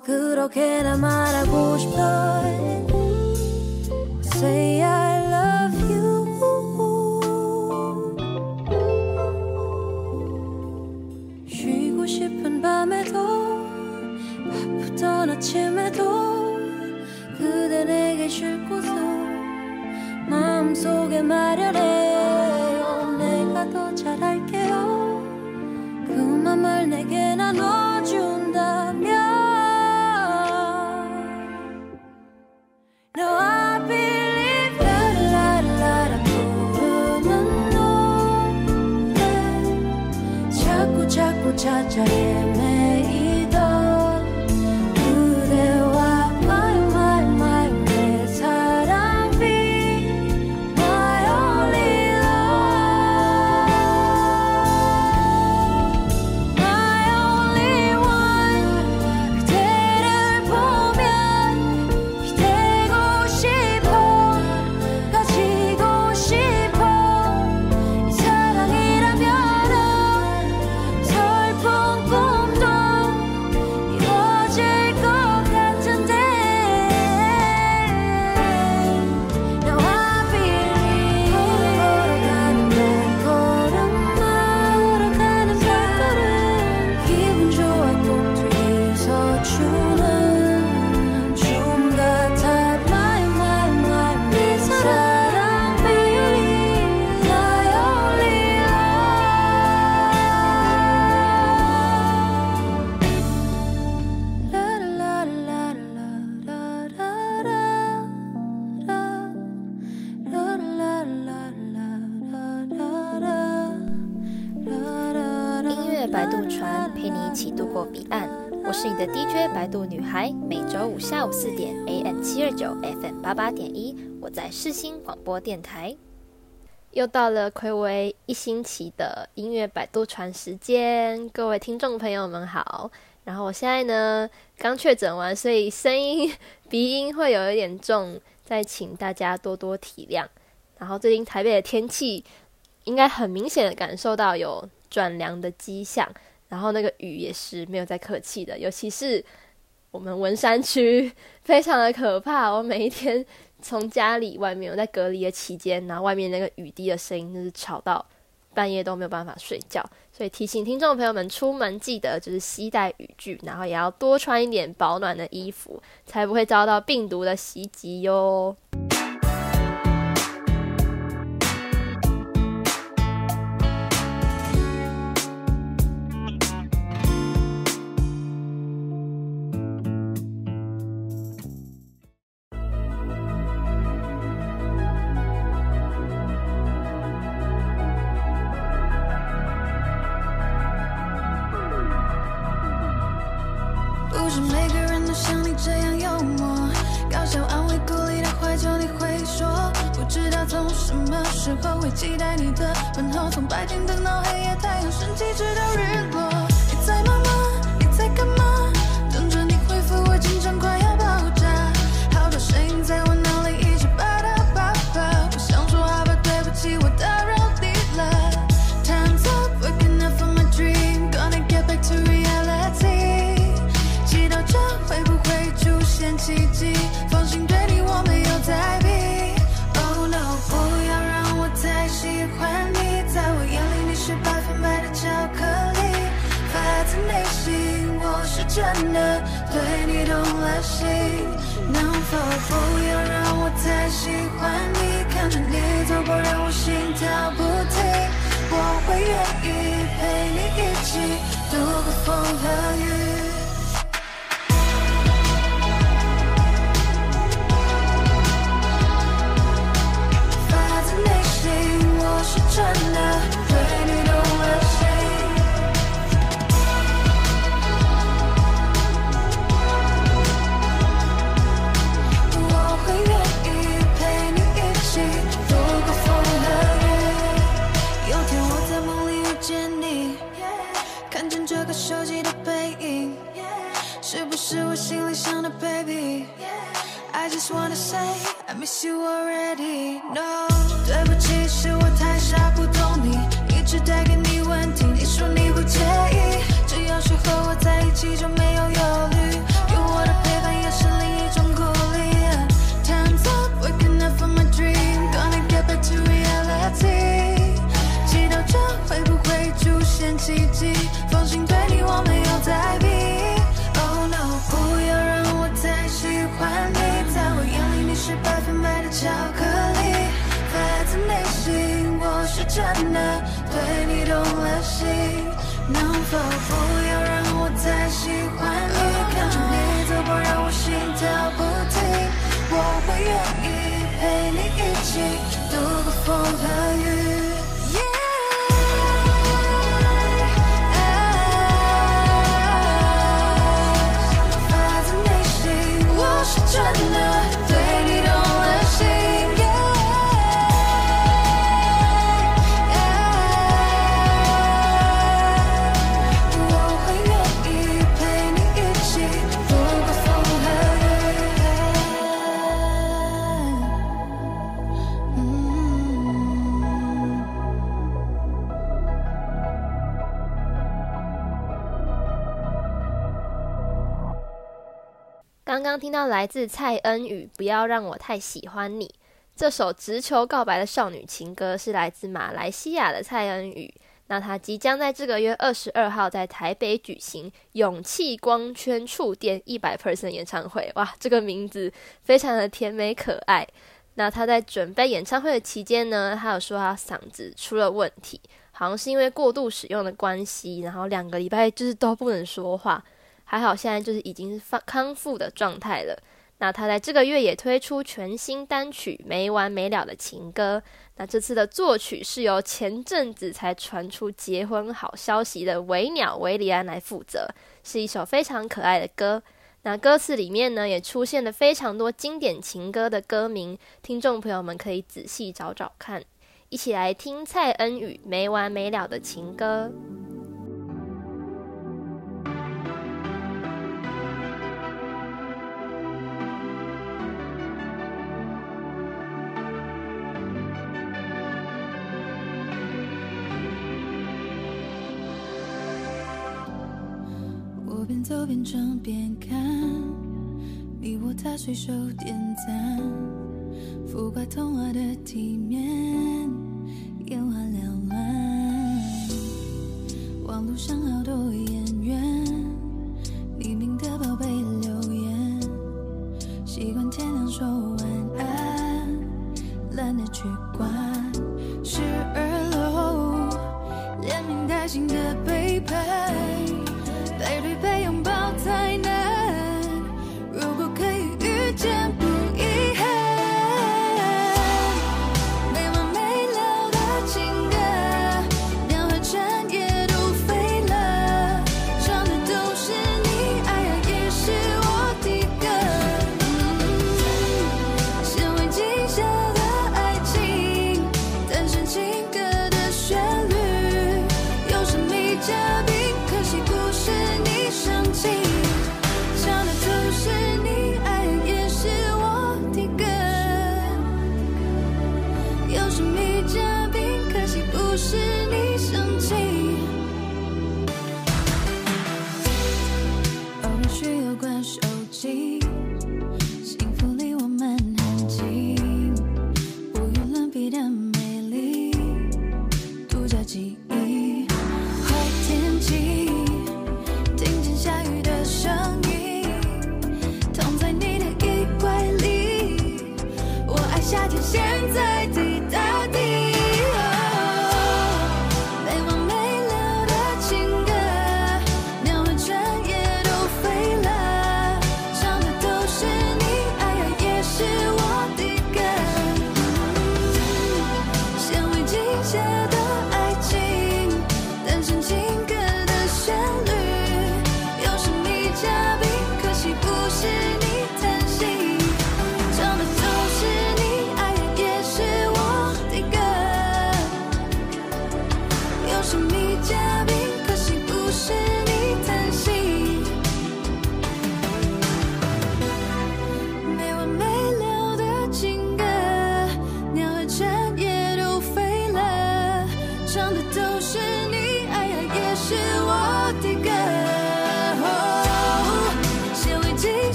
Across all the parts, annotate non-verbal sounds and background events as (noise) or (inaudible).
그렇게나 말하고 싶어. 在世新广播电台。又到了睽违一星期的音乐摆渡船时间，各位听众朋友们好。然后我现在呢刚确诊完，所以声音鼻音会有一点重，再请大家多多体谅。然后最近台北的天气应该很明显的感受到有转凉的迹象，然后那个雨也是没有再客气的，尤其是我们文山区非常的可怕。我每一天从家里外面，我在隔离的期间，然后外面那个雨滴的声音就是吵到半夜都没有办法睡觉。所以提醒听众朋友们，出门记得就是携带雨具，然后也要多穿一点保暖的衣服，才不会遭到病毒的袭击哟。每个人都像你这样幽默，搞笑，安慰，鼓励的怀旧。你会说不知道从什么时候会期待你的问候，从白天等到黑夜，太阳升起直到日落。你 just wanna say I miss you already. No，对不起，是我太傻，不懂你，一直带给你问题。你说你不介意， 真的对你动了心。能否不要让我再喜欢你？看着你走过，让我心跳不停。我会愿意陪你一起度过风和雨。刚听到来自蔡恩宇《不要让我太喜欢你》这首直球告白的少女情歌，是来自马来西亚的蔡恩宇。那他即将在这个月二十二号在台北举行《勇气光圈触电一百 percent》演唱会。哇，这个名字非常的甜美可爱。那他在准备演唱会的期间呢，他有说他嗓子出了问题，好像是因为过度使用的关系，然后两个礼拜就是都不能说话。还好，现在就是已经是康复的状态了。那他在这个月也推出全新单曲《没完没了的情歌》。那这次的作曲是由前阵子才传出结婚好消息的维鸟维里安来负责，是一首非常可爱的歌。那歌词里面呢，也出现了非常多经典情歌的歌名，听众朋友们可以仔细找找看。一起来听蔡恩宇《没完没了的情歌》。边唱边看，你我他随手点赞，浮夸童话的体面，眼花缭乱，网络上好多眼。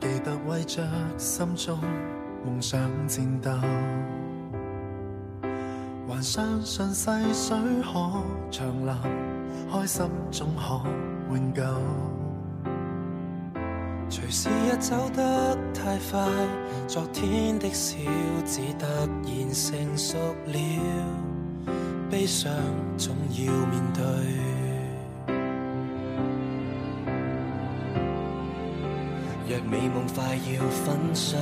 记得为着心中梦想战斗，还相信细水可长流，开心总可换旧。随时一走得太快，昨天的小子突然成熟了，悲伤总要面对。美梦快要粉碎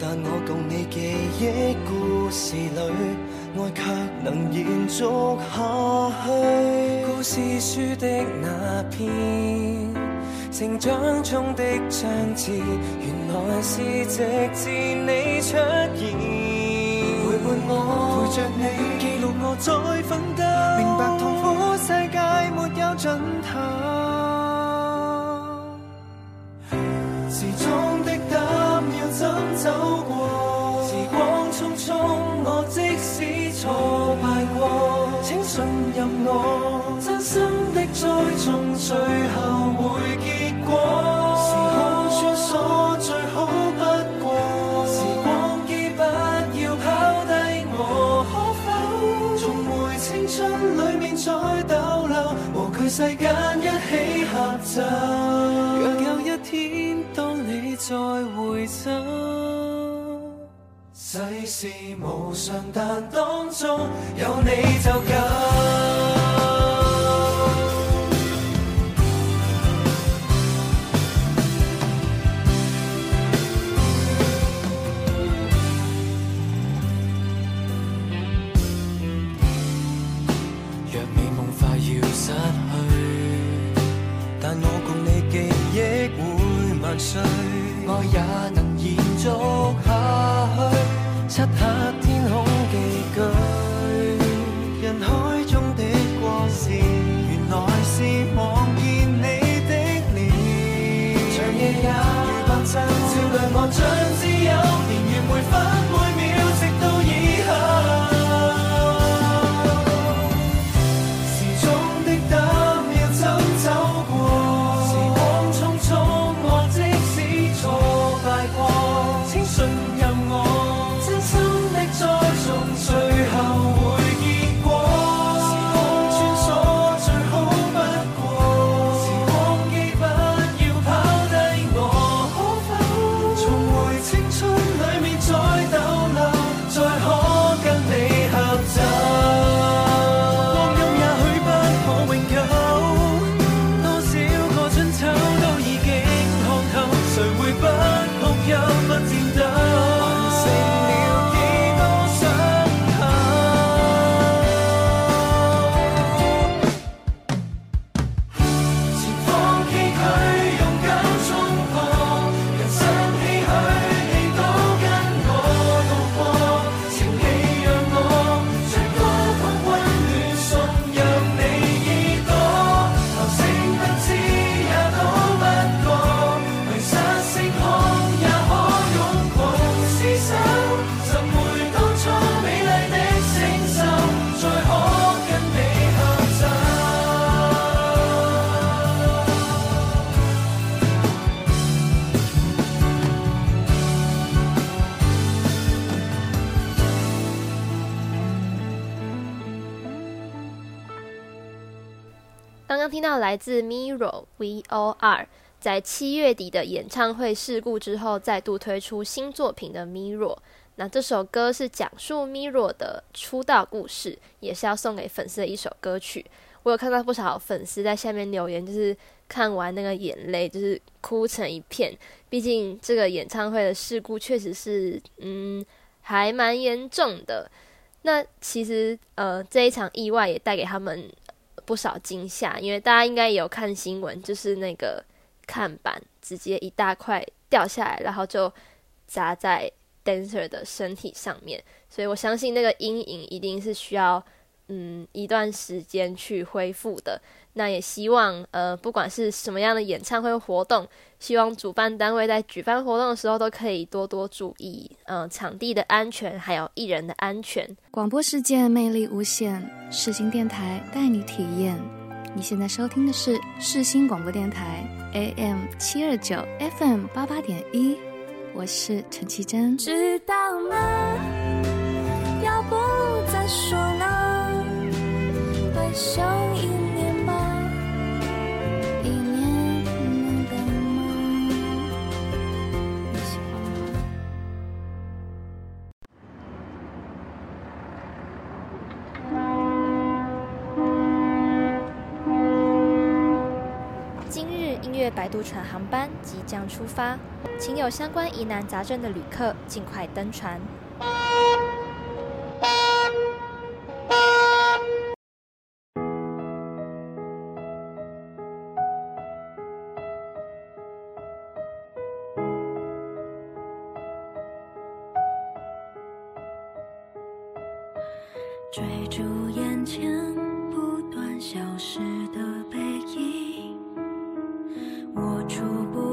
但我共你记忆故事里爱却能延续下去故事书的那篇成长中的章节原来是直至你出现。陪伴我陪着你记录我再奋斗明白痛苦世界没有尽头世间一起合奏。若有一天当你再回首，世事无常，但当中有你就够。爱也刚刚听到来自 Miro V.O.R 在七月底的演唱会事故之后，再度推出新作品的 Miro。那这首歌是讲述 Miro 的出道故事，也是要送给粉丝的一首歌曲。我有看到不少粉丝在下面留言，就是看完那个眼泪就是哭成一片。毕竟这个演唱会的事故确实是，嗯，还蛮严重的。那其实呃，这一场意外也带给他们。不少惊吓，因为大家应该也有看新闻，就是那个看板直接一大块掉下来，然后就砸在 dancer 的身体上面，所以我相信那个阴影一定是需要嗯一段时间去恢复的。那也希望呃不管是什么样的演唱会活动。希望主办单位在举办活动的时候都可以多多注意，嗯、呃，场地的安全，还有艺人的安全。广播世界魅力无限，世新电台带你体验。你现在收听的是世新广播电台 AM 七二九 FM 八八点一，我是陈绮贞。知道吗？要不再说了，回首一摆渡船航班即将出发，请有相关疑难杂症的旅客尽快登船。追逐眼前不断消失的背影。我触不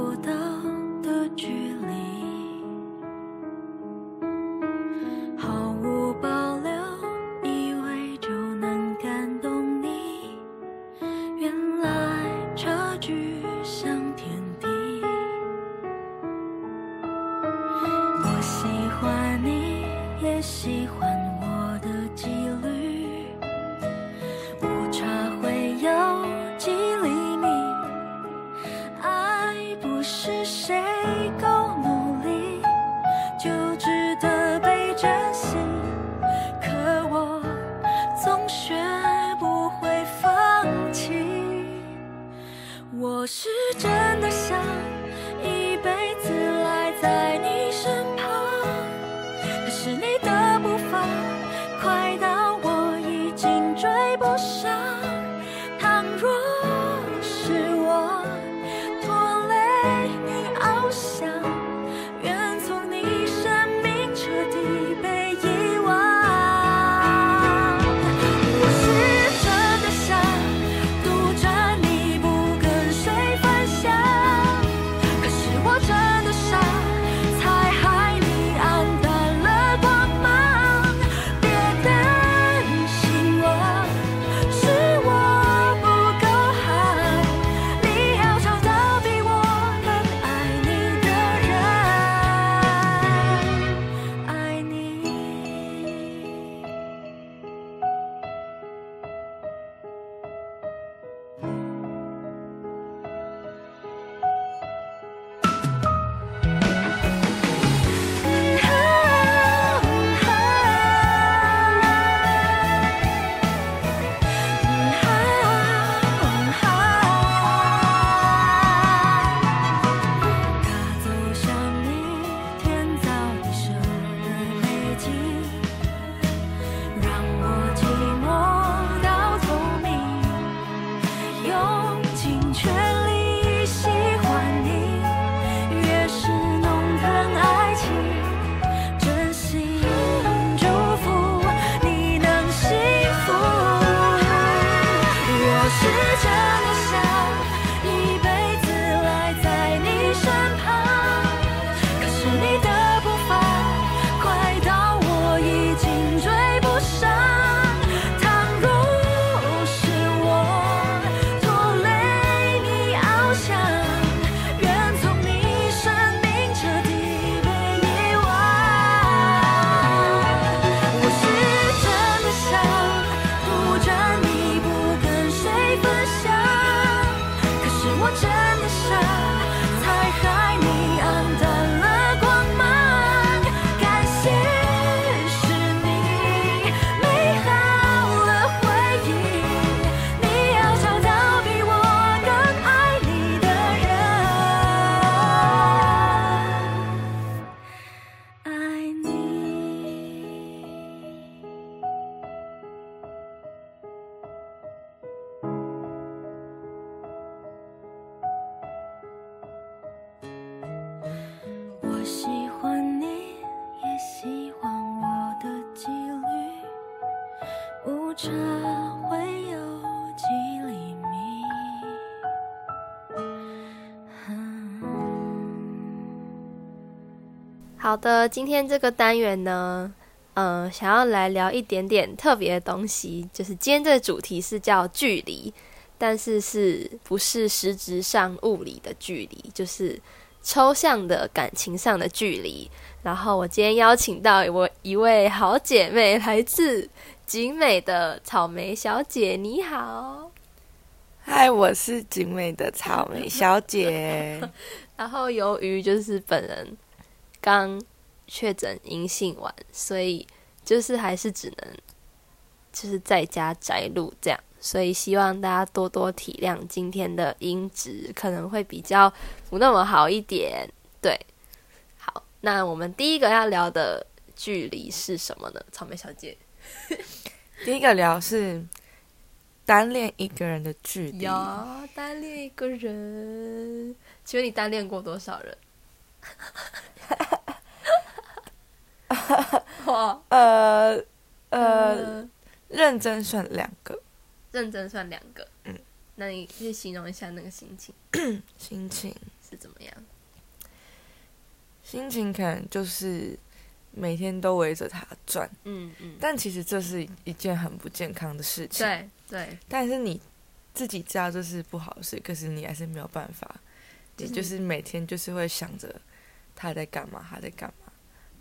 好的，今天这个单元呢，嗯、呃，想要来聊一点点特别的东西，就是今天这个主题是叫距离，但是是不是实质上物理的距离，就是抽象的感情上的距离。然后我今天邀请到我一位好姐妹，来自景美的草莓小姐，你好。嗨，我是景美的草莓小姐。(laughs) 然后由于就是本人。刚确诊阴性完，所以就是还是只能就是在家宅录这样，所以希望大家多多体谅，今天的音质可能会比较不那么好一点。对，好，那我们第一个要聊的距离是什么呢？草莓小姐，第一个聊是单恋一个人的距离。有单恋一个人，请问你单恋过多少人？(laughs) 呃呃，呃，认真算两个，认真算两个。嗯，那你可以形容一下那个心情？(coughs) 心情是怎么样？心情可能就是每天都围着他转。嗯嗯。但其实这是一件很不健康的事情。对对。但是你自己知道这是不好的事，可是你还是没有办法。你就是每天就是会想着他在干嘛，他在干嘛。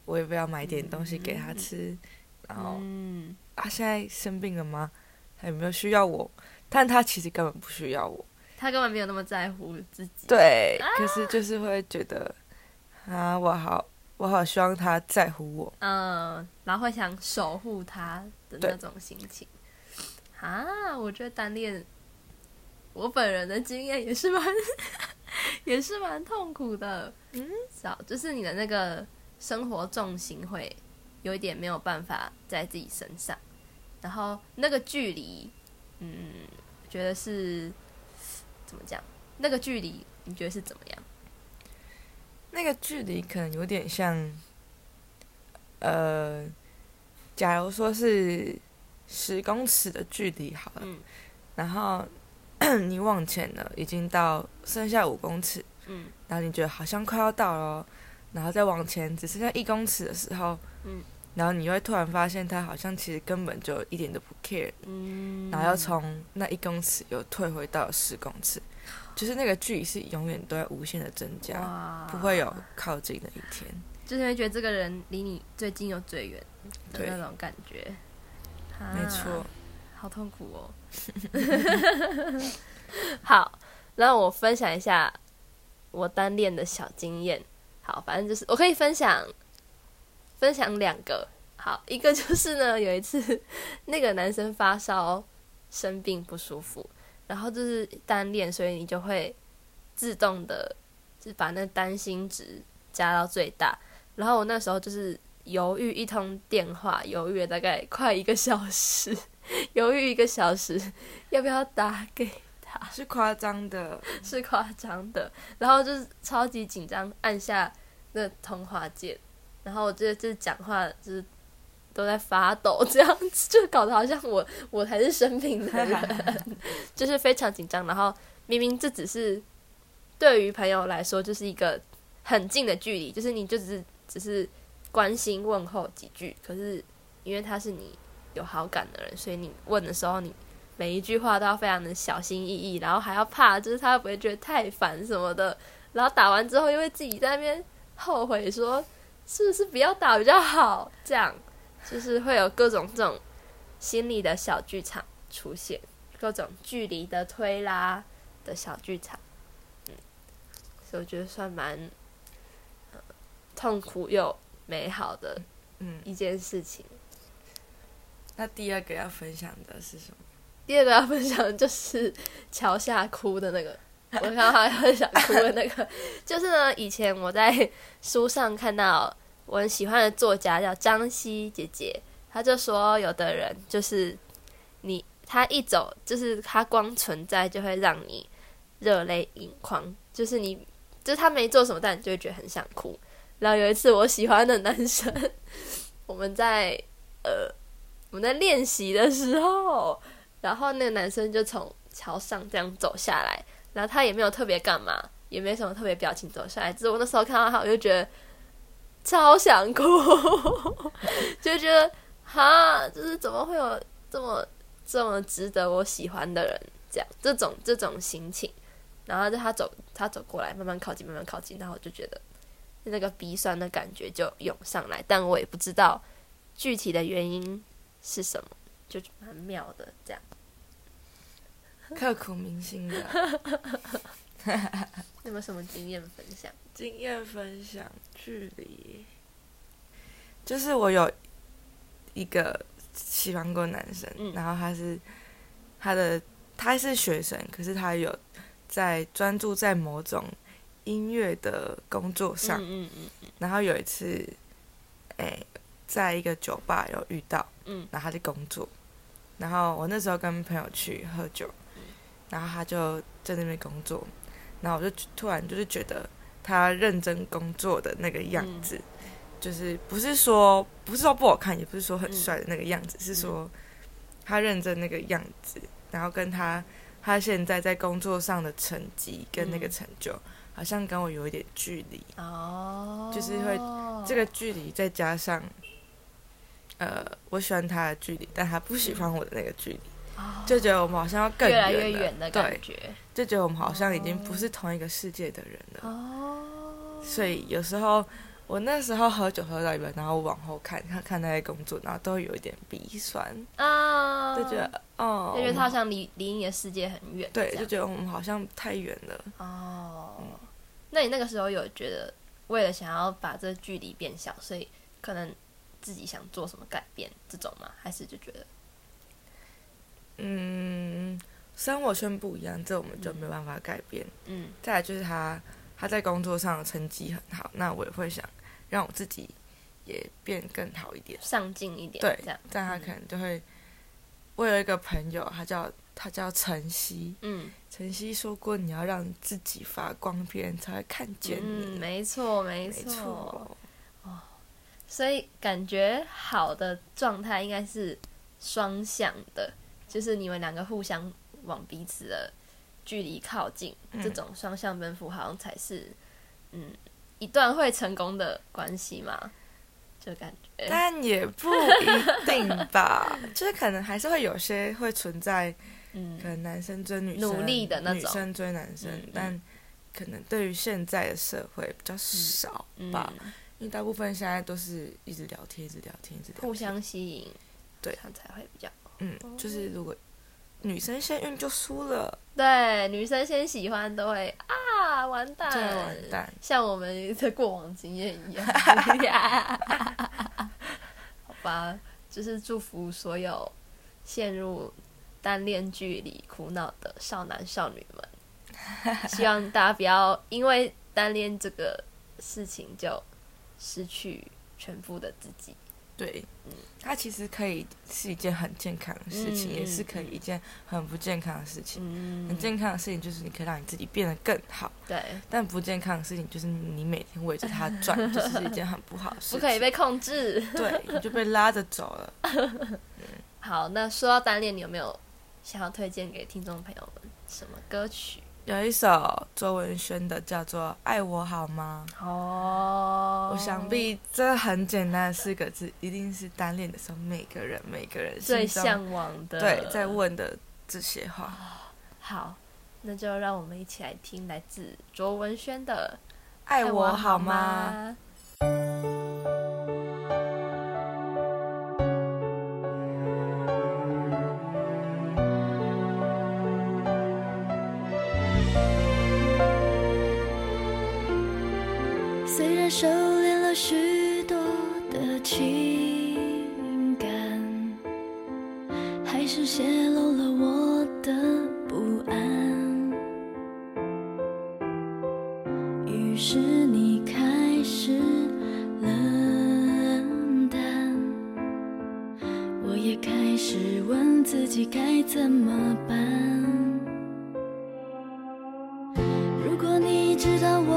我也不要买点东西给他吃，嗯、然后、嗯、啊，现在生病了吗？他有没有需要我？但他其实根本不需要我，他根本没有那么在乎自己。对，可是就是会觉得啊，我好，我好希望他在乎我。嗯，然后会想守护他的那种心情。啊，我觉得单恋，我本人的经验也是蛮，也是蛮痛苦的。嗯，少就是你的那个生活重心会有一点没有办法在自己身上，然后那个距离，嗯，觉得是。怎么讲？那个距离你觉得是怎么样？那个距离可能有点像，呃，假如说是十公尺的距离好了，嗯，然后 (clears throat) 你往前了，已经到剩下五公尺，嗯，然后你觉得好像快要到了，然后再往前只剩下一公尺的时候，嗯。然后你会突然发现，他好像其实根本就一点都不 care，嗯，然后要从那一公尺又退回到十公尺，(gasps) 就是那个距离是永远都在无限的增加，不会有靠近的一天。就是会觉得这个人离你最近又最远的那种感觉，没错，好痛苦哦。(laughs) 好，那我分享一下我单恋的小经验。好，反正就是我可以分享。分享两个，好，一个就是呢，(laughs) 有一次 (laughs) 那个男生发烧生病不舒服，然后就是单恋，所以你就会自动的就把那担心值加到最大。然后我那时候就是犹豫一通电话，犹豫了大概快一个小时，(laughs) 犹豫一个小时 (laughs) 要不要打给他，(laughs) 是夸张的，是夸张的，然后就是超级紧张，按下那通话键。然后我觉得就是讲话就是都在发抖，这样子就搞得好像我我才是生病的人，就是非常紧张。然后明明这只是对于朋友来说就是一个很近的距离，就是你就只是只是关心问候几句，可是因为他是你有好感的人，所以你问的时候，你每一句话都要非常的小心翼翼，然后还要怕就是他会不会觉得太烦什么的，然后打完之后又会自己在那边后悔说。是不是不要打比较好？这样就是会有各种这种心理的小剧场出现，各种距离的推拉的小剧场，嗯，所以我觉得算蛮、呃、痛苦又美好的嗯一件事情、那第二个要分享的是什么？第二个要分享的就是桥下哭的那个。(laughs) 我刚刚很想哭的那个，就是呢，以前我在书上看到我很喜欢的作家叫张希姐姐，她就说，有的人就是你，他一走，就是他光存在就会让你热泪盈眶，就是你，就是他没做什么，但你就会觉得很想哭。然后有一次，我喜欢的男生，(laughs) 我们在呃我们在练习的时候，然后那个男生就从桥上这样走下来。然后他也没有特别干嘛，也没什么特别表情走下来。只是我那时候看到他，我就觉得超想哭，(laughs) 就觉得哈，就是怎么会有这么这么值得我喜欢的人，这样这种这种心情。然后就他走，他走过来，慢慢靠近，慢慢靠近，然后我就觉得那个鼻酸的感觉就涌上来，但我也不知道具体的原因是什么，就蛮妙的这样。(laughs) 刻骨铭心的，(laughs) 有没有什么经验分享？经验分享，距离，就是我有一个喜欢过男生，嗯、然后他是他的他是学生，可是他有在专注在某种音乐的工作上，嗯嗯嗯、然后有一次，哎，在一个酒吧有遇到，嗯，然后他在工作，然后我那时候跟朋友去喝酒。然后他就在那边工作，然后我就突然就是觉得他认真工作的那个样子，嗯、就是不是说不是说不好看，也不是说很帅的那个样子，嗯、是说他认真那个样子，然后跟他他现在在工作上的成绩跟那个成就，嗯、好像跟我有一点距离。哦，就是会这个距离再加上呃我喜欢他的距离，但他不喜欢我的那个距离。嗯就觉得我们好像要更远，越来越远的感觉，就觉得我们好像已经不是同一个世界的人了。哦，所以有时候我那时候喝酒喝到一半，然后往后看，看看那些工作，然后都有一点鼻酸。啊，就觉得哦，就觉得他好像离离你的世界很远，对，就觉得我们好像太远了。哦，那你那个时候有觉得，为了想要把这距离变小，所以可能自己想做什么改变这种吗？还是就觉得，嗯，生活圈不一样，这我们就没办法改变。嗯，再来就是他他在工作上的成绩很好，那我也会想让我自己也变更好一点，上进一点，对，这样，但他可能就会。我有一个朋友，他叫他叫晨曦。嗯，晨曦说过，你要让自己发光，别人才会看见你。嗯，没错，没错。没错。哦，所以感觉好的状态应该是双向的，就是你们两个互相往彼此的距离靠近，嗯，这种双向奔赴，好像才是嗯一段会成功的关系嘛。就感觉，但也不一定吧，(laughs) 就是可能还是会有些会存在，嗯，可能男生追女生，努力的那种，女生追男生，嗯、但可能对于现在的社会比较少吧，嗯嗯、因为大部分现在都是一直聊天，一直聊天，一直聊天，互相吸引，对，这样才会比较，嗯，就是如果。女生先晕就输了，对，女生先喜欢都会啊，完蛋，对，完蛋，像我们的过往经验一样，(laughs) 好吧，就是祝福所有陷入单恋距离苦恼的少男少女们，(laughs) 希望大家不要因为单恋这个事情就失去全部的自己。对，嗯，它其实可以是一件很健康的事情，嗯、也是可以一件很不健康的事情。嗯、很健康的事情就是你可以让你自己变得更好，对。但不健康的事情就是你每天围着它转，(laughs) 就是一件很不好的事情。不可以被控制，对，你就被拉着走了。(laughs) 嗯、好，那说到单恋，你有没有想要推荐给听众朋友们什么歌曲？有一首周文轩的，叫做《爱我好吗》。哦，我想必这很简单的四个字，一定是单恋的时候每个人每个人最向往的，对，在问的这些话。好，那就让我们一起来听来自卓文萱的《爱我好吗》。许多的情感，还是泄露了我的不安。于是你开始冷淡，我也开始问自己该怎么办。如果你知道我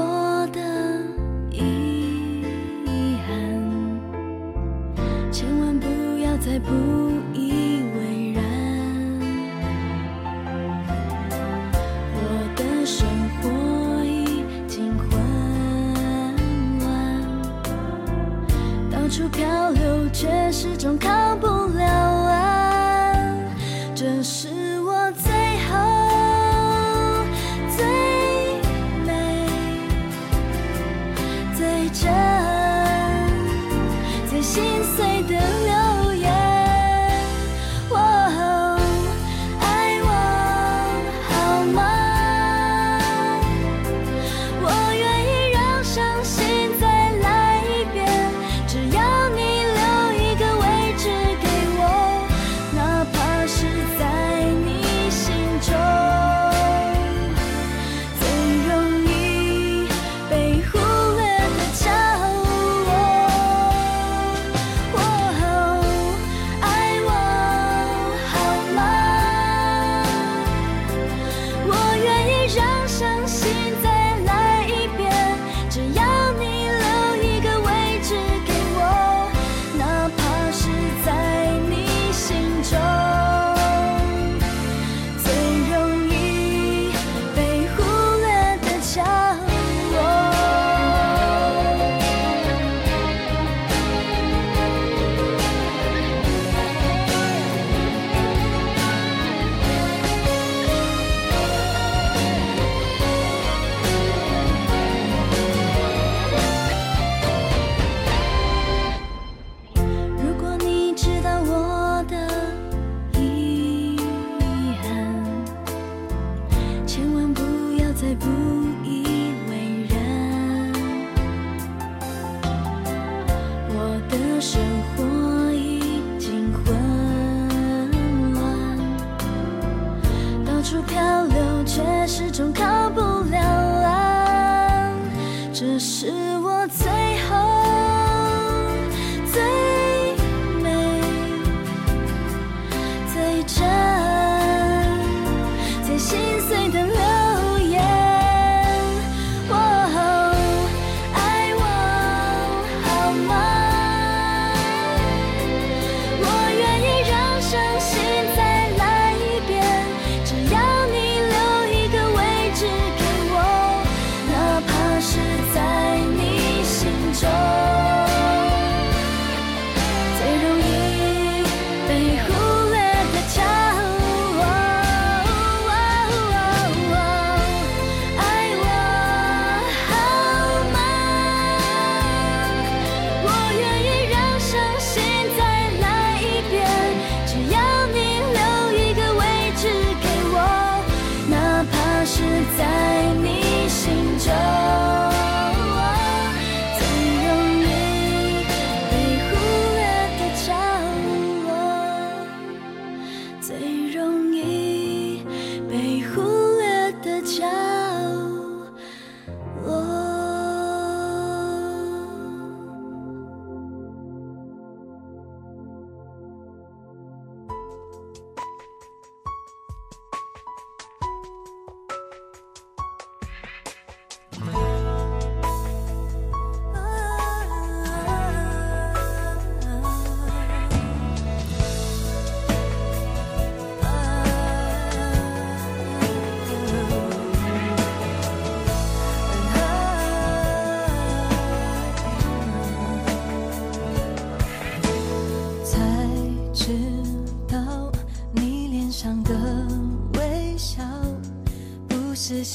不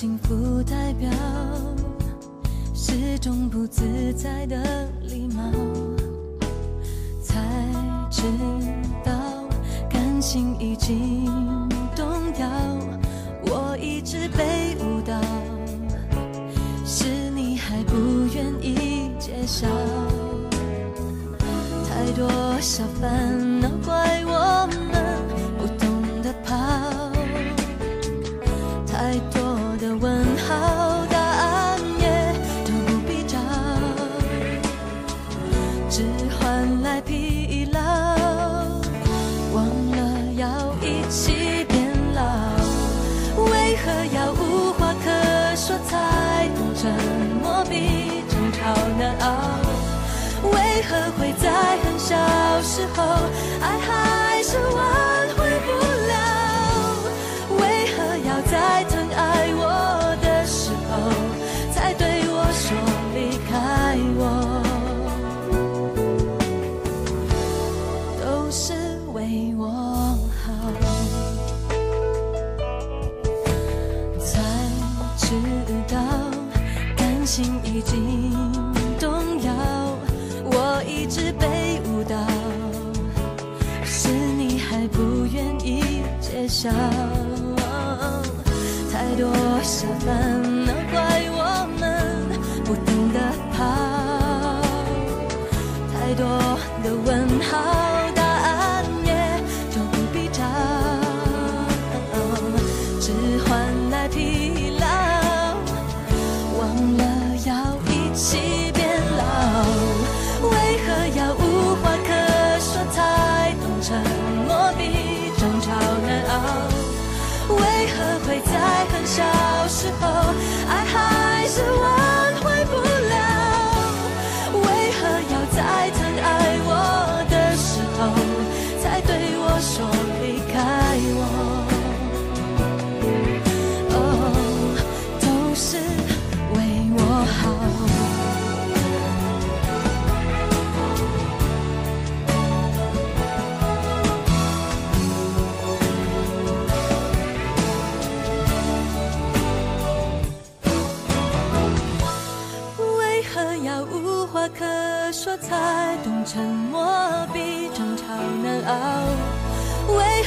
幸福代表是种不自在的礼貌。heart.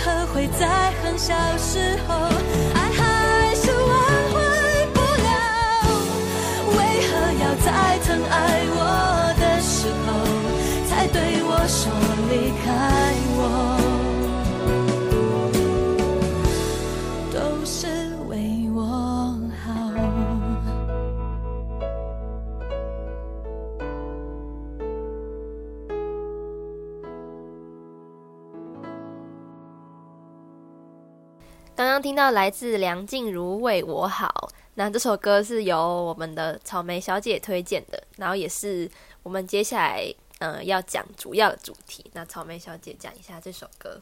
可会在很小时候听到来自梁静茹《为我好》，那这首歌是由我们的草莓小姐推荐的，然后也是我们接下来呃要讲主要的主题。那草莓小姐讲一下这首歌。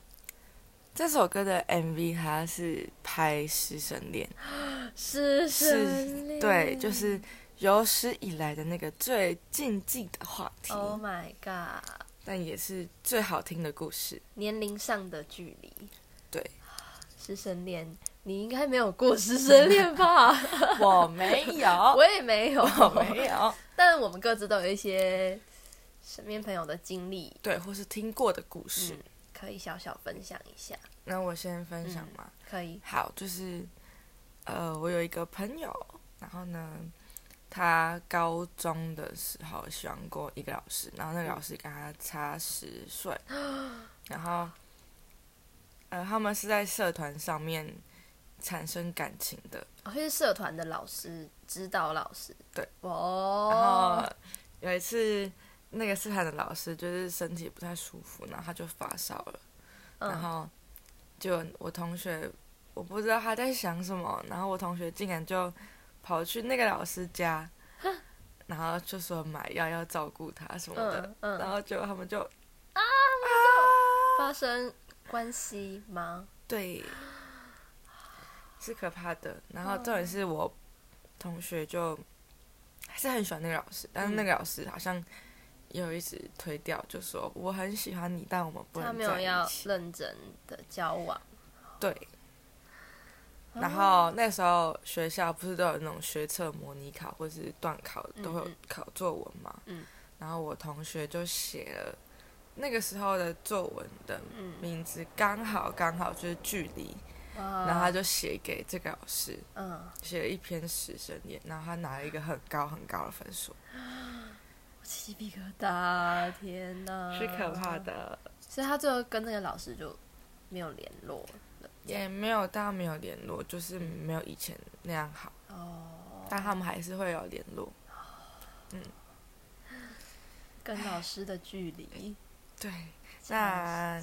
这首歌的 MV 它是拍师生恋，(gasps) 师生恋，对，就是有史以来的那个最禁忌的话题。Oh my god！但也是最好听的故事，年龄上的距离。对。师生恋，你应该没有过师生恋吧？(laughs) 我没有，(laughs) 我也没有，我没有。(laughs) 但我们各自都有一些身边朋友的经历，对，或是听过的故事，嗯，可以小小分享一下。那我先分享嘛？嗯，可以。好，就是呃，我有一个朋友，然后呢，他高中的时候喜欢过一个老师，然后那个老师跟他差十岁，(gasps) 然后。呃，他们是在社团上面产生感情的。哦，是社团的老师，指导老师。对，哦。然后有一次，那个社团的老师就是身体不太舒服，然后他就发烧了。嗯。然后就我同学，我不知道他在想什么，然后我同学竟然就跑去那个老师家，然后就说买药要照顾他什么的。嗯。嗯，然后就他们就啊，啊发生。关系吗？对，是可怕的。然后重点是我同学就还是很喜欢那个老师，但是那个老师好像有一直推掉，就说我很喜欢你，但我们不能。他没有要认真的交往。对。然后那时候学校不是都有那种学测模拟考或是段考，都会有考作文嘛？嗯。然后我同学就写了。那个时候的作文的名字刚好刚好就是距离，嗯、然后他就写给这个老师，嗯、写了一篇师生恋，然后他拿了一个很高很高的分数，鸡皮疙瘩，天哪，是可怕的。所以他最后跟那个老师就没有联络了，也没有，当然没有联络，就是没有以前那样好。哦，但他们还是会有联络。嗯，跟老师的距离。对，那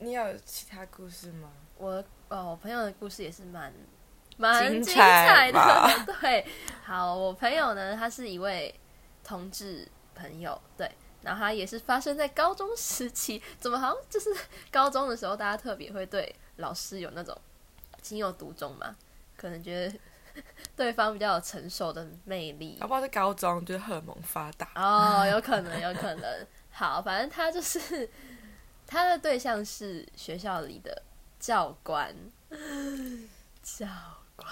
你有其他故事吗？我哦，我朋友的故事也是蛮蛮精彩的。(laughs) 对，好，我朋友呢，他是一位同志朋友，对，然后他也是发生在高中时期，怎么好像就是高中的时候，大家特别会对老师有那种情有独钟嘛？可能觉得对方比较有成熟的魅力。要不好是高中就是荷尔蒙发达哦，有可能，有可能。好，反正他就是他的对象是学校里的教官，教官，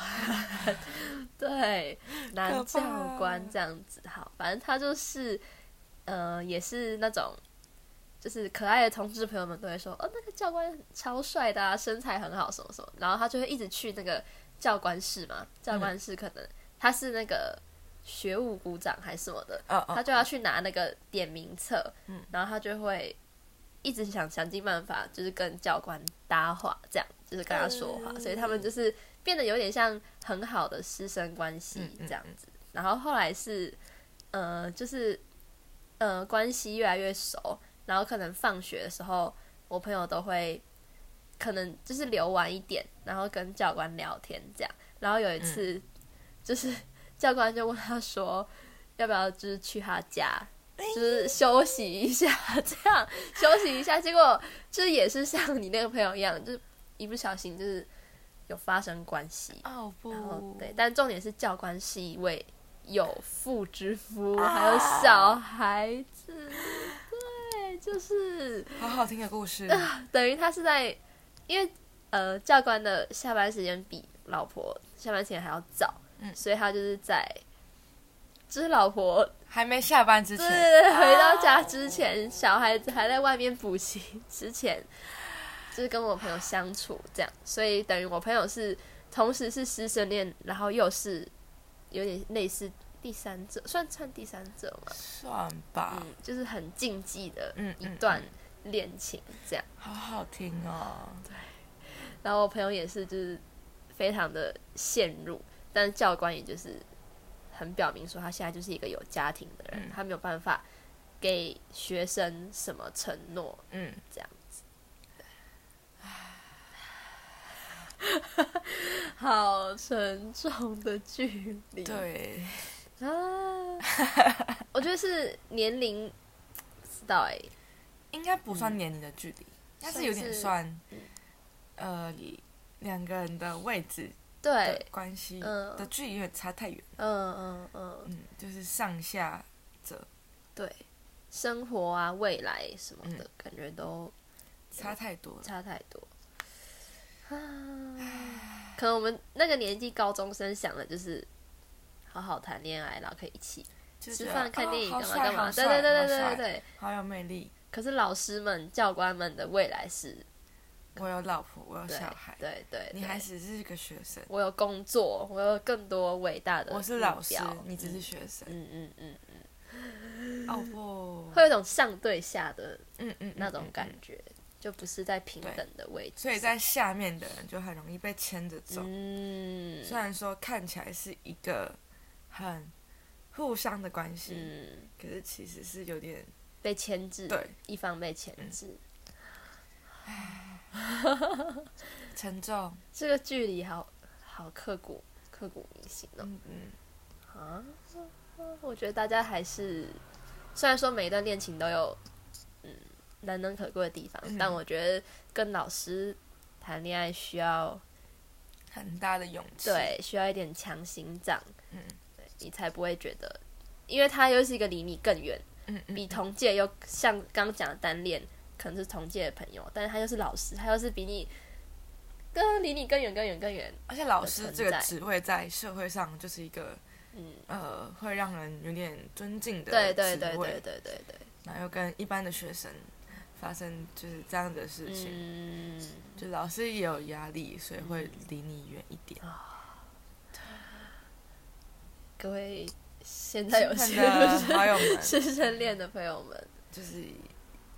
(laughs) 对，男教官这样子。好，反正他就是，呃，也是那种，就是可爱的同志朋友们都会说，哦，那个教官超帅的啊，身材很好，什么什么。然后他就会一直去那个教官室嘛，教官室可能他是那个。学务股长还是什么的，oh, oh. 他就要去拿那个点名册，嗯，然后他就会一直想想尽办法，就是跟教官搭话，这样就是跟他说话，嗯、所以他们就是变得有点像很好的师生关系这样子。然后后来是，呃，就是呃关系越来越熟，然后可能放学的时候，我朋友都会可能就是留晚一点，然后跟教官聊天这样。然后有一次就是。嗯教官就问他说：“ (laughs) 要不要就是去他家，就是休息一下，这样 (laughs) 休息一下。”结果就是也是像你那个朋友一样，就是一不小心就是有发生关系。哦不，对，但重点是教官是一位有妇之夫，还有小孩子。对，就是好好听的故事。呃、等于他是在，因为呃，教官的下班时间比老婆下班时间还要早。嗯，所以他就是在，就是老婆还没下班之前，对，回到家之前，哦、小孩子还在外面补习之前，就是跟我朋友相处这样，所以等于我朋友是同时是师生恋，然后又是有点类似第三者，算算第三者吗？算吧，嗯，就是很禁忌的一段恋情，这样，好好听哦。对，然后我朋友也是，就是非常的陷入。但是教官也就是很表明说，他现在就是一个有家庭的人，嗯、他没有办法给学生什么承诺，嗯，这样子。好沉重的距离。对。啊，我觉得是年龄，不知道哎、欸，应该不算年龄的距离，但、嗯、是有点算，嗯、呃，两个人的位置对的关系的距离有点差太远。嗯嗯嗯嗯，就是上下者，对，生活啊，未来什么的、嗯、感觉都差太多了，差太多。啊，(sighs) 可能我们那个年纪高中生想的就是好好谈恋爱，然后可以一起吃饭、看电影，干嘛干嘛。对对对对对对对，好有魅力。可是老师们、教官们的未来是，我有老婆，我有小孩。对对，你还只是一个学生。我有工作，我有更多伟大的。我是老师，你只是学生。嗯嗯嗯嗯。哦不，会有一种上对下的，嗯嗯，那种感觉。就不是在平等的位置，所以在下面的人就很容易被牵着走。嗯，虽然说看起来是一个很互相的关系，嗯，可是其实是有点被牵制，对，一方被牵制。唉，(laughs) 沉重，这个距离好好刻骨，刻骨铭心哦。嗯嗯，啊，我觉得大家还是，虽然说每一段恋情都有嗯。难能可贵的地方，嗯、但我觉得跟老师谈恋爱需要很大的勇气，对，需要一点强心脏，嗯，对，你才不会觉得，因为他又是一个离你更远，嗯，嗯，比同届又像刚讲的单恋，可能是同届的朋友，但是他又是老师，他又是比你更离你更远、更远、更远，而且老师这个职位在社会上就是一个，嗯，呃，会让人有点尊敬的，对对对对对对对，然后又跟一般的学生。发生就是这样的事情，嗯、就老师也有压力，所以会离你远一点。嗯、各位现在有新的好友们，(laughs) 师生恋的朋友们，就是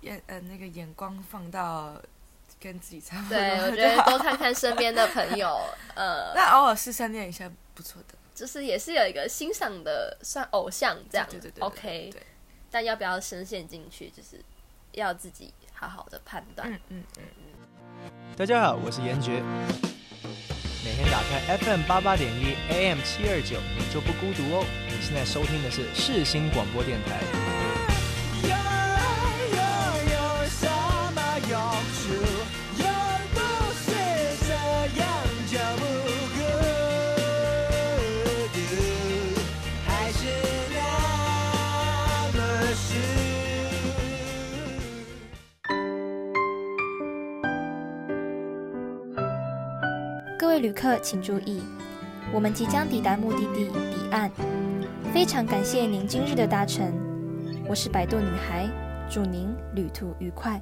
眼呃那个眼光放到跟自己差不多。对，我觉得多看看身边的朋友，(laughs) 呃，那偶尔师生恋一下不错的，就是也是有一个欣赏的算偶像这样，对对对，对，OK。但要不要深陷进去，就是。要自己好好的判断。嗯嗯嗯嗯。大家好，我是严爵。每天打开 FM 八八点一 AM 七二九，你就不孤独哦。你现在收听的是世新广播电台。旅客请注意，我们即将抵达目的地彼岸。非常感谢您今日的搭乘，我是摆渡女孩，祝您旅途愉快。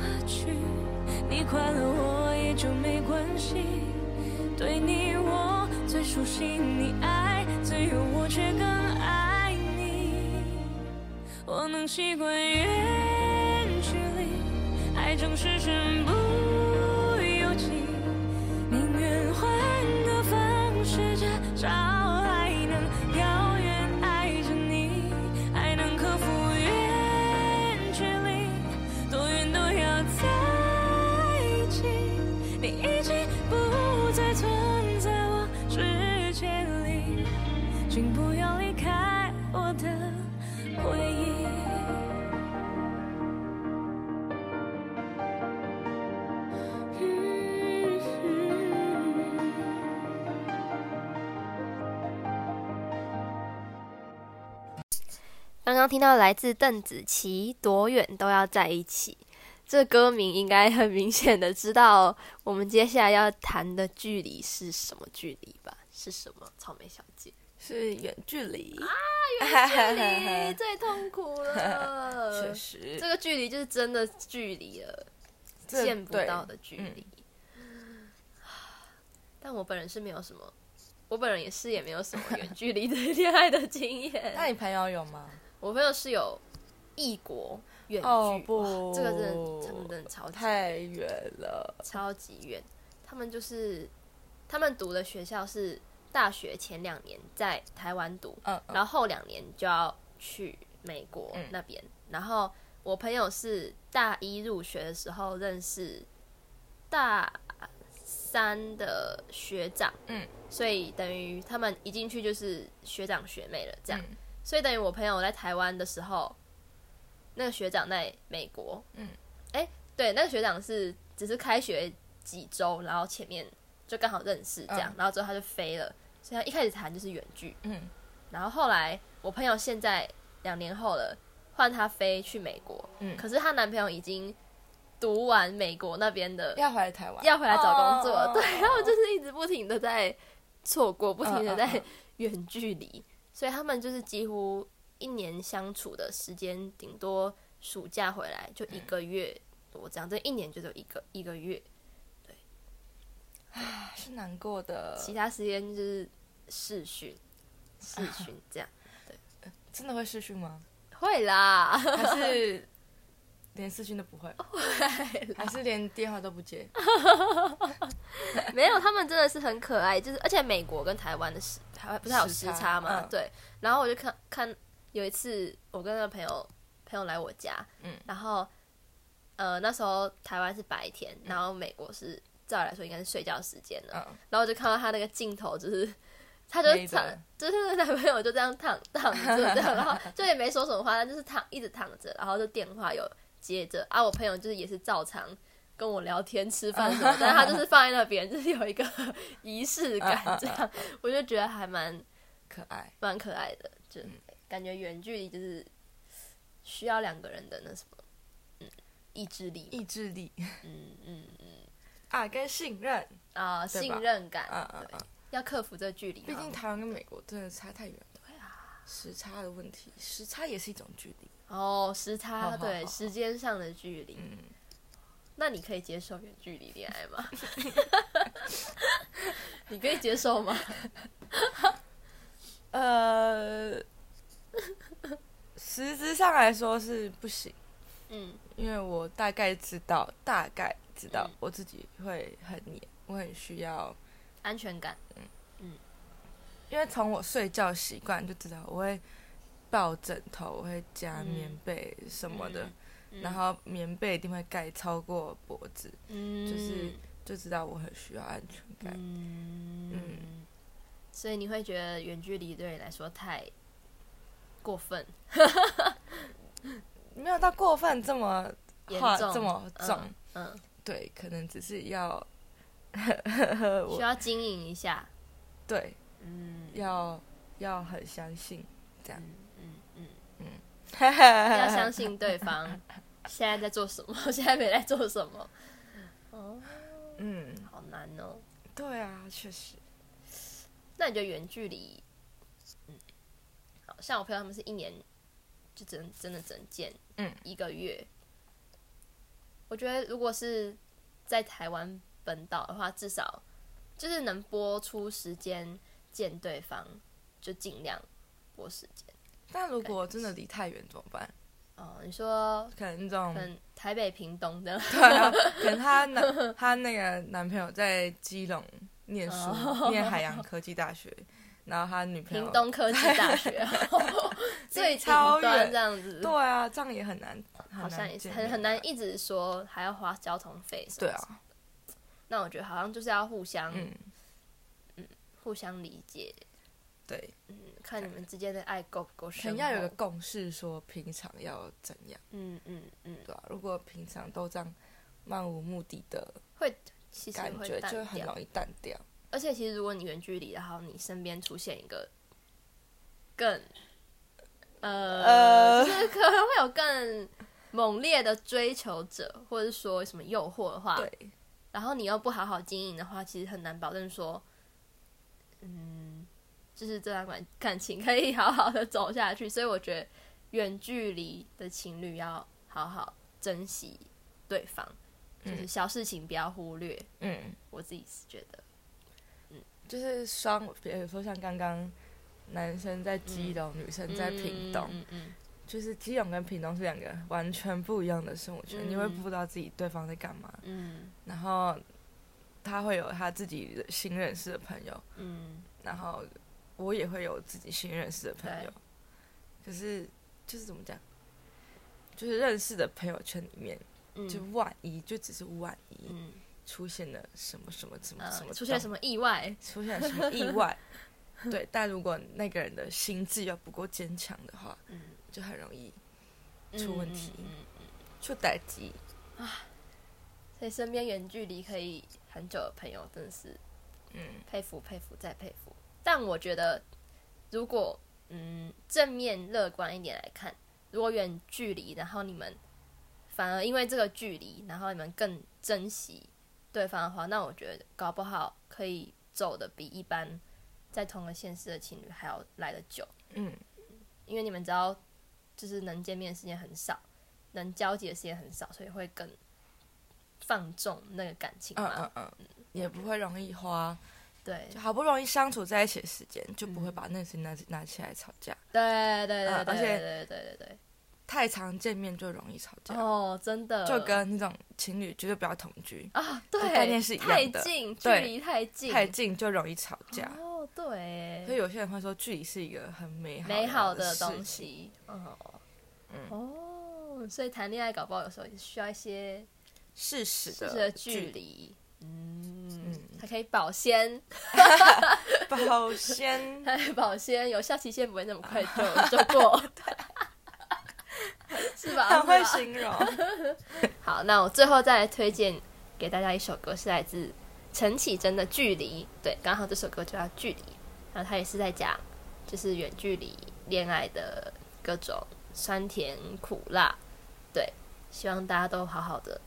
何去？你快乐我也就没关系。对你我最熟悉，你爱自由，我却更爱你。我能习惯远距离，爱总是身不听到来自邓紫棋《多远都要在一起》，这歌名应该很明显的知道我们接下来要谈的距离是什么距离吧？是什么？草莓小姐是远距离啊，远距离 (laughs) 最痛苦了。确实，这个距离就是真的距离了，这见不到的距离。嗯、但我本人是没有什么，我本人也是也没有什么远距离的 (laughs) 恋爱的经验。那你朋友有吗？我朋友是有异国。远距哦不，这个真的，真的超级太远了，超级远。他们就是他们读的学校是大学前两年在台湾读，嗯嗯、然后后两年就要去美国那边。嗯、然后我朋友是大一入学的时候认识大三的学长，嗯，所以等于他们一进去就是学长学妹了，这样。嗯、所以等于我朋友在台湾的时候。那个学长在美国，嗯，哎、欸，对，那个学长是只是开学几周，然后前面就刚好认识这样，嗯、然后之后他就飞了，所以他一开始谈就是远距，嗯，然后后来我朋友现在两年后了，换他飞去美国，嗯，可是她男朋友已经读完美国那边的，要回来台湾，要回来找工作，哦、对，然后就是一直不停的在错过，不停的在远距离，所以他们就是几乎。一年相处的时间，顶多暑假回来就一个月多，这样，这一年就只有一个一个月，对，啊，是难过的。其他时间就是试训，试训这样，对，真的会试训吗？会啦，还是连视讯都不会？会，还是连电话都不接？(laughs) 没有，他们真的是很可爱，就是而且美国跟台湾的时，台湾不是还有时差嘛？对，然后我就看看。有一次，我跟那个朋友朋友来我家，嗯，然后，呃，那时候台湾是白天，然后美国是照理来说应该是睡觉时间了，嗯，然后我就看到他那个镜头，就是 (laughs) 他就躺，就是男朋友就这样躺躺着，然后就也没说什么话，他就是躺一直躺着，然后就电话有接着，啊，我朋友就是也是照常跟我聊天吃饭什么，但他就是放在那边，就是有一个仪式感，这样，(laughs) 我就觉得还蛮可爱，蛮可爱的，就。感觉远距离就是需要两个人的那什么，嗯，意志力，意志力，嗯嗯嗯，嗯啊，跟信任啊，对吧？信任感，啊啊啊，要克服这个距离。毕竟台湾跟美国真的差太远了，对啊，时差的问题，时差也是一种距离。哦，时差，对，时间上的距离。嗯，那你可以接受远距离恋爱吗？(laughs) 你可以接受吗？(laughs) 呃。实质上来说是不行，嗯，因为我大概知道，大概知道我自己会很黏，我很需要安全感，嗯嗯，因为从我睡觉习惯就知道，我会抱枕头，我会加棉被什么的，然后棉被一定会盖超过脖子，嗯，就是就知道我很需要安全感，嗯，所以你会觉得远距离对你来说太。过分，(laughs) 没有到过分这么严重，这么重，嗯，嗯。对，可能只是要 (laughs) 需要经营一下，对，嗯，要要很相信这样，嗯嗯嗯，嗯嗯要相信对方 (laughs) 现在在做什么，(laughs) 现在没在做什么，哦，嗯，好难哦，对啊，确实，那你觉得远距离？嗯，好像我朋友他们是一年就只能真的只能见一个月。嗯、我觉得如果是在台湾本岛的话，至少就是能播出时间见对方，就尽量播时间。但如果真的离太远怎么办？哦，你说可能这种可能台北屏东的，对啊，可能她 (laughs) 男她那个男朋友在基隆念书，哦、念海洋科技大学。然后他女朋友屏东科技大学，(laughs) 最超远。这样子，对啊，这样也很难，好像也是很很难一直说还要花交通费。对啊，那我觉得好像就是要互相，嗯，互相理解，对，嗯，看你们之间的爱够不够深，要有个共识，说平常要怎样，嗯嗯嗯，对啊，如果平常都这样漫无目的的，会其实感觉就很容易淡掉。而且，其实如果你远距离，然后你身边出现一个更，呃，呃就是可能会有更猛烈的追求者，或者是说什么诱惑的话，对，然后你又不好好经营的话，其实很难保证说，嗯，就是这段感感情可以好好的走下去。所以我觉得远距离的情侣要好好珍惜对方，就是小事情不要忽略。嗯，我自己是觉得，嗯，就是双，比如说像刚刚男生在基隆，嗯、女生在屏东，嗯嗯。就是基隆跟屏东是两个完全不一样的生活圈，嗯、你会不知道自己对方在干嘛。嗯，然后他会有他自己新认识的朋友。嗯，然后我也会有自己新认识的朋友。可是就是怎么讲？就是认识的朋友圈里面，嗯、就万一就只是万一，嗯、出现了什么什么什么什么，出现什么意外，出现什么意外？(laughs) 对，但如果那个人的心智要不够坚强的话，嗯。就很容易出问题，嗯嗯嗯、出打击啊！所以身边远距离可以很久的朋友，真的是嗯佩服佩服再佩服。但我觉得，如果嗯正面乐观一点来看，如果远距离，然后你们反而因为这个距离，然后你们更珍惜对方的话，那我觉得搞不好可以走的比一般在同个现实的情侣还要来得久。嗯，因为你们知道。就是能见面的时间很少，能交集的时间很少，所以会更放纵那个感情嘛。嗯嗯嗯，也不会容易花。对，就好不容易相处在一起的时间，就不会把那些拿拿起来吵架。对对对对，而且对对对对，太常见面就容易吵架。哦，真的。就跟那种情侣绝对不要同居啊，对，概念是一样的。太近，距离太近，太近就容易吵架。哦，对。所以有些人会说，距离是一个很美好美好的东西。哦。嗯哦，所以谈恋爱搞不好有时候也需要一些适时的距离，嗯，才可以保鲜，(laughs) 保鲜，保鲜，有效期限不会那么快就 (laughs) 就过，(laughs) 是吧？很会形容。好，那我最后再来推荐给大家一首歌，是来自陈绮贞的《距离》。对，刚好这首歌就叫《距离》，然后他也是在讲就是远距离恋爱的各种。酸甜苦辣，对，希望大家都好好的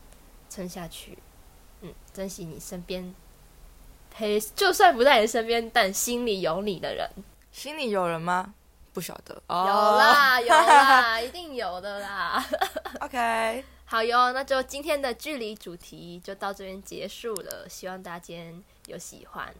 撑下去，嗯，珍惜你身边陪，就算不在你身边，但心里有你的人。心里有人吗？不晓得。有啦，有啦，(laughs) 一定有的啦。OK，好哟，那就今天的距离主题就到这边结束了，希望大家今天有喜欢。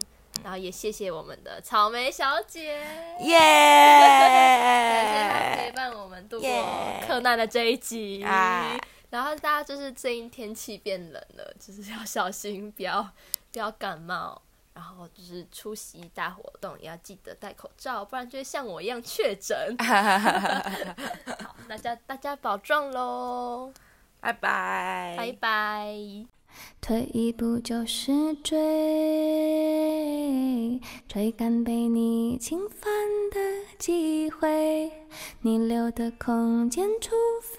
然后也谢谢我们的草莓小姐，耶！感谢她陪伴我们度过克难的这一集。Yeah. 然后大家就是最近天气变冷了，就是要小心，不要不要感冒。然后就是出席大活动也要记得戴口罩，不然就会像我一样确诊。(laughs) 好，大家大家保重喽，拜拜，拜拜。退一步就是追，追赶被你侵犯的机会。你留的空间，除非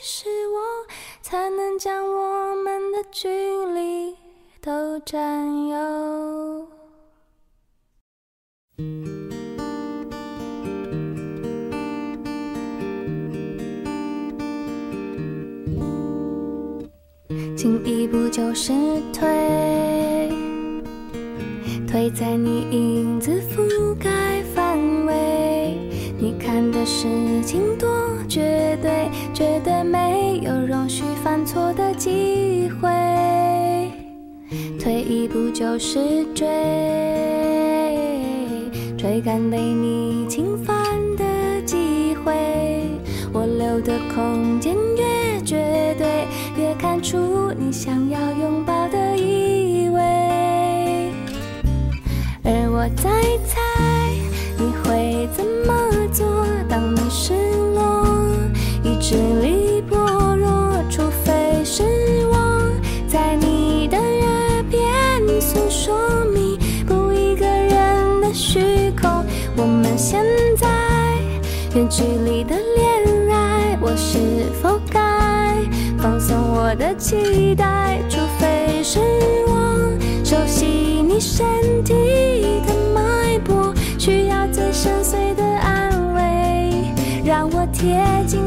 是我，才能将我们的距离都占有。进一步就是退，退在你影子覆盖范围。你看的事情多绝对，绝对没有容许犯错的机会。退一步就是追，追赶被你侵犯的机会。我留的空间越绝对，越看出你想要拥抱的意味，而我在猜你会怎么做。当你失落，一直离远距离的恋爱，我是否该？放松我的期待，除非是我熟悉你身体的脉搏，需要最深邃的安慰，让我贴近